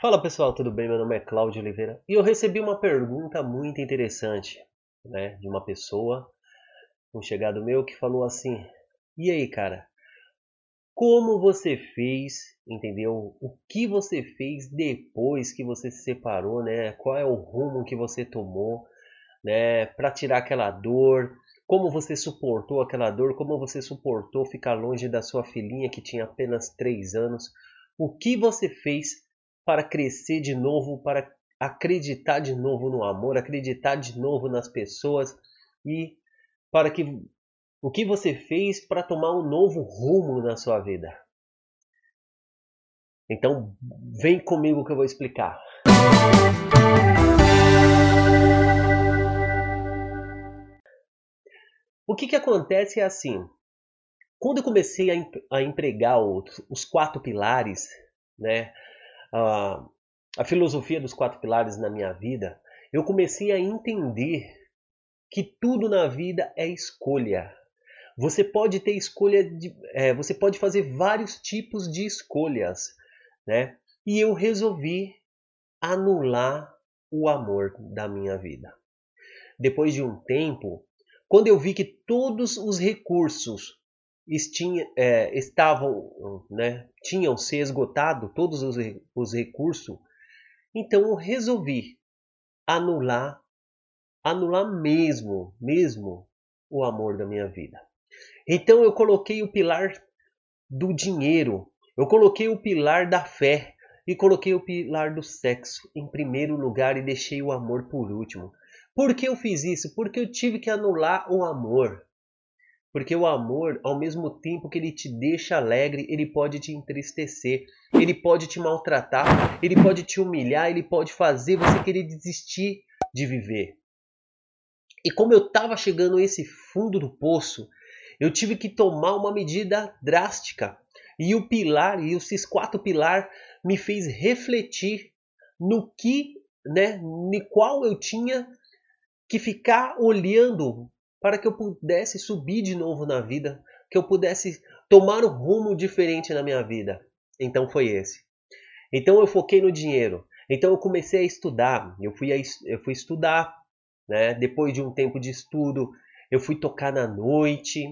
Fala pessoal, tudo bem? Meu nome é Cláudio Oliveira e eu recebi uma pergunta muito interessante, né, de uma pessoa, um chegado meu que falou assim: "E aí, cara, como você fez, entendeu? O que você fez depois que você se separou, né? Qual é o rumo que você tomou, né, para tirar aquela dor? Como você suportou aquela dor? Como você suportou ficar longe da sua filhinha que tinha apenas 3 anos? O que você fez para crescer de novo, para acreditar de novo no amor, acreditar de novo nas pessoas e para que o que você fez para tomar um novo rumo na sua vida. Então, vem comigo que eu vou explicar. O que, que acontece é assim: quando eu comecei a, a empregar os, os quatro pilares, né, a, a filosofia dos quatro pilares na minha vida, eu comecei a entender que tudo na vida é escolha. Você pode ter escolha de, é, você pode fazer vários tipos de escolhas, né? E eu resolvi anular o amor da minha vida. Depois de um tempo, quando eu vi que todos os recursos estinha, é, estavam, né, tinham se esgotado todos os, os recursos, então eu resolvi anular, anular mesmo, mesmo o amor da minha vida. Então eu coloquei o pilar do dinheiro, eu coloquei o pilar da fé e coloquei o pilar do sexo em primeiro lugar e deixei o amor por último. Por que eu fiz isso? Porque eu tive que anular o amor. Porque o amor, ao mesmo tempo que ele te deixa alegre, ele pode te entristecer, ele pode te maltratar, ele pode te humilhar, ele pode fazer você querer desistir de viver. E como eu estava chegando a esse fundo do poço, eu tive que tomar uma medida drástica. E o pilar, e esses quatro pilares, me fez refletir no que, né, no qual eu tinha que ficar olhando para que eu pudesse subir de novo na vida, que eu pudesse tomar um rumo diferente na minha vida. Então foi esse. Então eu foquei no dinheiro. Então eu comecei a estudar. Eu fui, a, eu fui estudar, né? Depois de um tempo de estudo, eu fui tocar na noite,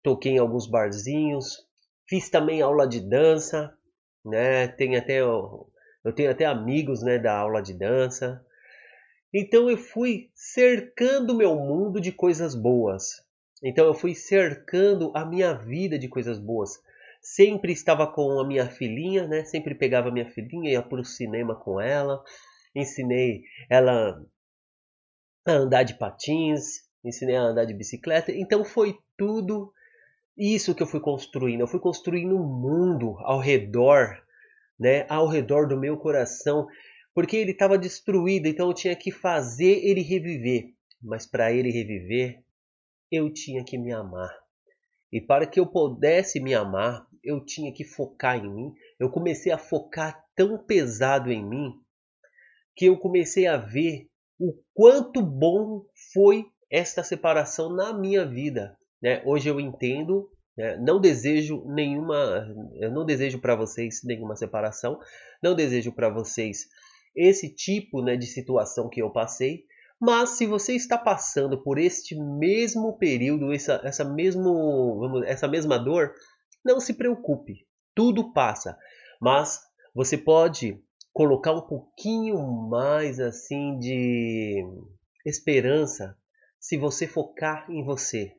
toquei em alguns barzinhos, fiz também aula de dança, né? Tem até eu tenho até amigos, né, da aula de dança. Então eu fui cercando meu mundo de coisas boas. Então eu fui cercando a minha vida de coisas boas. Sempre estava com a minha filhinha, né? Sempre pegava a minha filhinha, ia para o cinema com ela. Ensinei ela a andar de patins, ensinei a andar de bicicleta. Então foi tudo isso que eu fui construindo. Eu fui construindo um mundo ao redor, né? Ao redor do meu coração porque ele estava destruído, então eu tinha que fazer ele reviver. Mas para ele reviver, eu tinha que me amar. E para que eu pudesse me amar, eu tinha que focar em mim. Eu comecei a focar tão pesado em mim que eu comecei a ver o quanto bom foi esta separação na minha vida. Né? Hoje eu entendo, né? não desejo nenhuma, eu não desejo para vocês nenhuma separação, não desejo para vocês esse tipo né, de situação que eu passei. Mas se você está passando por este mesmo período, essa, essa, mesmo, vamos, essa mesma dor, não se preocupe, tudo passa. Mas você pode colocar um pouquinho mais assim de esperança se você focar em você.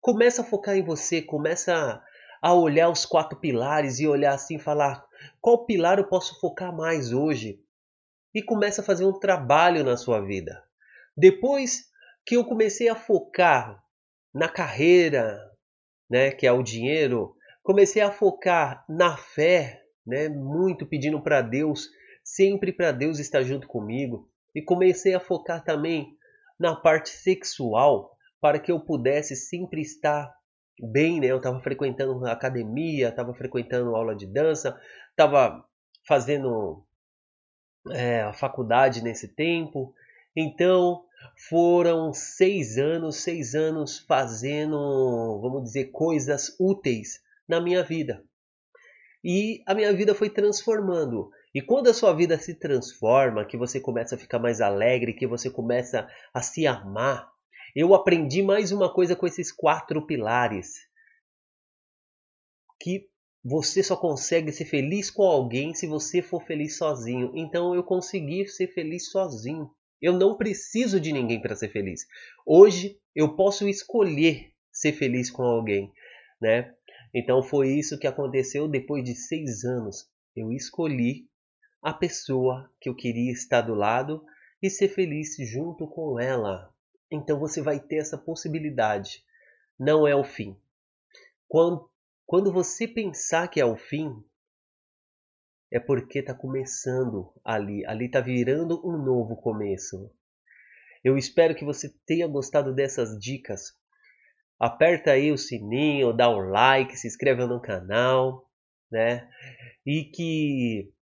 Começa a focar em você, começa a olhar os quatro pilares e olhar assim, falar qual pilar eu posso focar mais hoje? E começa a fazer um trabalho na sua vida. Depois que eu comecei a focar na carreira, né, que é o dinheiro, comecei a focar na fé, né, muito pedindo para Deus, sempre para Deus estar junto comigo, e comecei a focar também na parte sexual, para que eu pudesse sempre estar bem, né? Eu estava frequentando academia, estava frequentando aula de dança, estava fazendo é, a faculdade nesse tempo. Então foram seis anos, seis anos fazendo, vamos dizer, coisas úteis na minha vida. e a minha vida foi transformando. E quando a sua vida se transforma, que você começa a ficar mais alegre, que você começa a se amar, eu aprendi mais uma coisa com esses quatro pilares. Que você só consegue ser feliz com alguém se você for feliz sozinho. Então eu consegui ser feliz sozinho. Eu não preciso de ninguém para ser feliz. Hoje eu posso escolher ser feliz com alguém, né? Então foi isso que aconteceu depois de seis anos. Eu escolhi a pessoa que eu queria estar do lado e ser feliz junto com ela. Então você vai ter essa possibilidade. Não é o fim. Quando, quando você pensar que é o fim, é porque está começando ali. Ali está virando um novo começo. Eu espero que você tenha gostado dessas dicas aperta aí o sininho, dá um like, se inscreva no canal, né? E que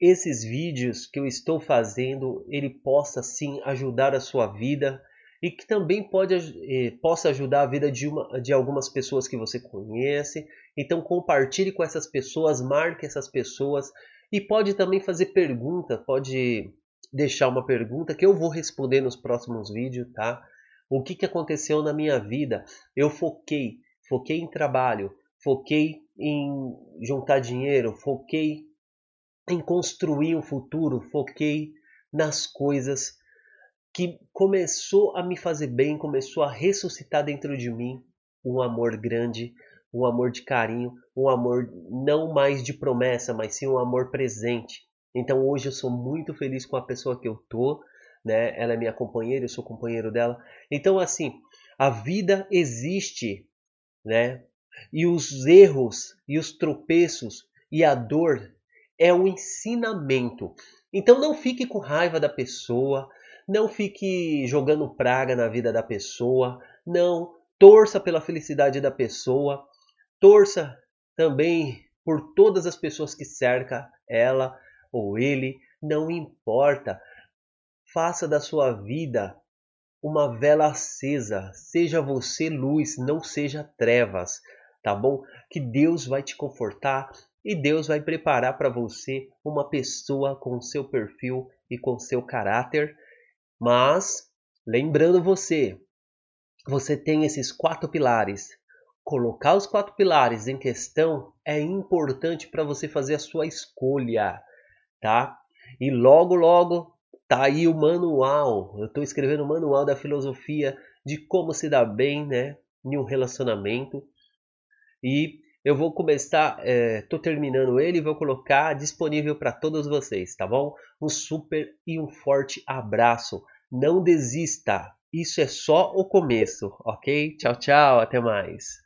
esses vídeos que eu estou fazendo, ele possa sim ajudar a sua vida e que também pode, eh, possa ajudar a vida de, uma, de algumas pessoas que você conhece. Então compartilhe com essas pessoas, marque essas pessoas e pode também fazer pergunta, pode deixar uma pergunta que eu vou responder nos próximos vídeos, tá? O que, que aconteceu na minha vida? Eu foquei, foquei em trabalho, foquei em juntar dinheiro, foquei em construir um futuro, foquei nas coisas que começou a me fazer bem, começou a ressuscitar dentro de mim um amor grande, um amor de carinho, um amor não mais de promessa, mas sim um amor presente. Então hoje eu sou muito feliz com a pessoa que eu tô, né? Ela é minha companheira, eu sou companheiro dela. Então, assim, a vida existe, né? E os erros e os tropeços e a dor é um ensinamento. Então não fique com raiva da pessoa, não fique jogando praga na vida da pessoa, não torça pela felicidade da pessoa, torça também por todas as pessoas que cerca ela ou ele, não importa. Faça da sua vida uma vela acesa. Seja você luz, não seja trevas, tá bom? Que Deus vai te confortar e Deus vai preparar para você uma pessoa com seu perfil e com seu caráter. Mas, lembrando você, você tem esses quatro pilares. Colocar os quatro pilares em questão é importante para você fazer a sua escolha, tá? E logo, logo Tá aí o manual. Eu estou escrevendo o manual da filosofia de como se dar bem, né, em um relacionamento. E eu vou começar, estou é, terminando ele e vou colocar disponível para todos vocês, tá bom? Um super e um forte abraço. Não desista. Isso é só o começo, ok? Tchau, tchau. Até mais.